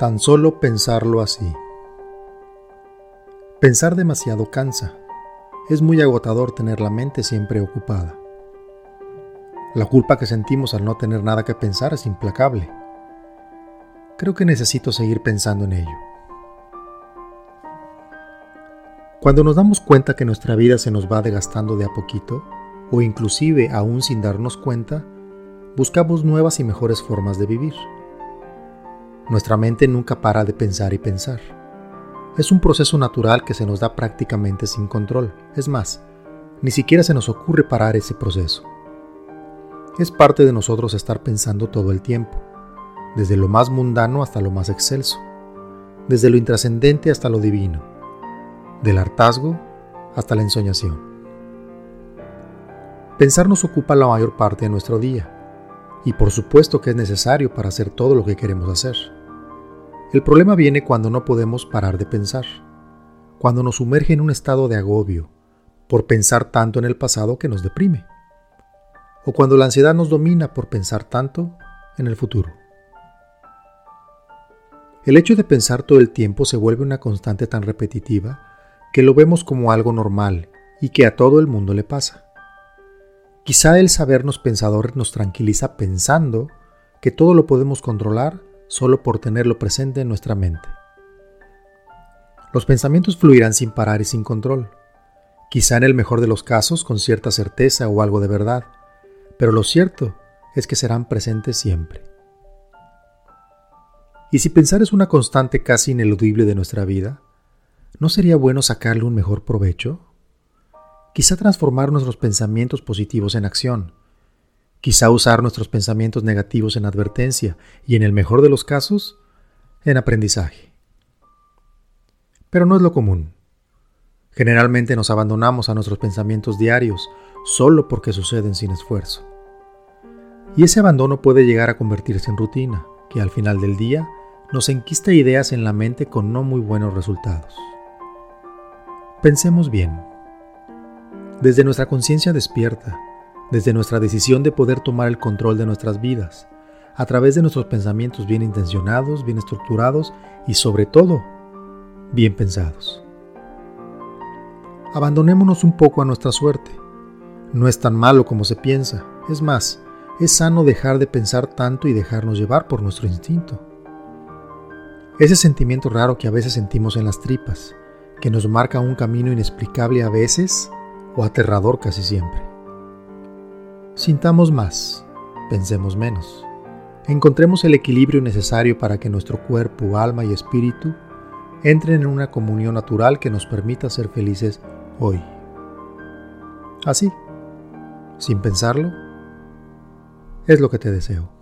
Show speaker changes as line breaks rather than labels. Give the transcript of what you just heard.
Tan solo pensarlo así. Pensar demasiado cansa. Es muy agotador tener la mente siempre ocupada. La culpa que sentimos al no tener nada que pensar es implacable. Creo que necesito seguir pensando en ello. Cuando nos damos cuenta que nuestra vida se nos va desgastando de a poquito, o inclusive aún sin darnos cuenta, buscamos nuevas y mejores formas de vivir. Nuestra mente nunca para de pensar y pensar. Es un proceso natural que se nos da prácticamente sin control. Es más, ni siquiera se nos ocurre parar ese proceso. Es parte de nosotros estar pensando todo el tiempo, desde lo más mundano hasta lo más excelso, desde lo intrascendente hasta lo divino del hartazgo hasta la ensoñación. Pensar nos ocupa la mayor parte de nuestro día, y por supuesto que es necesario para hacer todo lo que queremos hacer. El problema viene cuando no podemos parar de pensar, cuando nos sumerge en un estado de agobio por pensar tanto en el pasado que nos deprime, o cuando la ansiedad nos domina por pensar tanto en el futuro. El hecho de pensar todo el tiempo se vuelve una constante tan repetitiva que lo vemos como algo normal y que a todo el mundo le pasa. Quizá el sabernos pensadores nos tranquiliza pensando que todo lo podemos controlar solo por tenerlo presente en nuestra mente. Los pensamientos fluirán sin parar y sin control, quizá en el mejor de los casos con cierta certeza o algo de verdad, pero lo cierto es que serán presentes siempre. Y si pensar es una constante casi ineludible de nuestra vida, ¿no sería bueno sacarle un mejor provecho? Quizá transformar nuestros pensamientos positivos en acción. Quizá usar nuestros pensamientos negativos en advertencia y, en el mejor de los casos, en aprendizaje. Pero no es lo común. Generalmente nos abandonamos a nuestros pensamientos diarios solo porque suceden sin esfuerzo. Y ese abandono puede llegar a convertirse en rutina, que al final del día nos enquista ideas en la mente con no muy buenos resultados. Pensemos bien. Desde nuestra conciencia despierta, desde nuestra decisión de poder tomar el control de nuestras vidas, a través de nuestros pensamientos bien intencionados, bien estructurados y sobre todo, bien pensados. Abandonémonos un poco a nuestra suerte. No es tan malo como se piensa, es más, es sano dejar de pensar tanto y dejarnos llevar por nuestro instinto. Ese sentimiento raro que a veces sentimos en las tripas, que nos marca un camino inexplicable a veces o aterrador casi siempre. Sintamos más, pensemos menos. Encontremos el equilibrio necesario para que nuestro cuerpo, alma y espíritu entren en una comunión natural que nos permita ser felices hoy. Así, sin pensarlo, es lo que te deseo.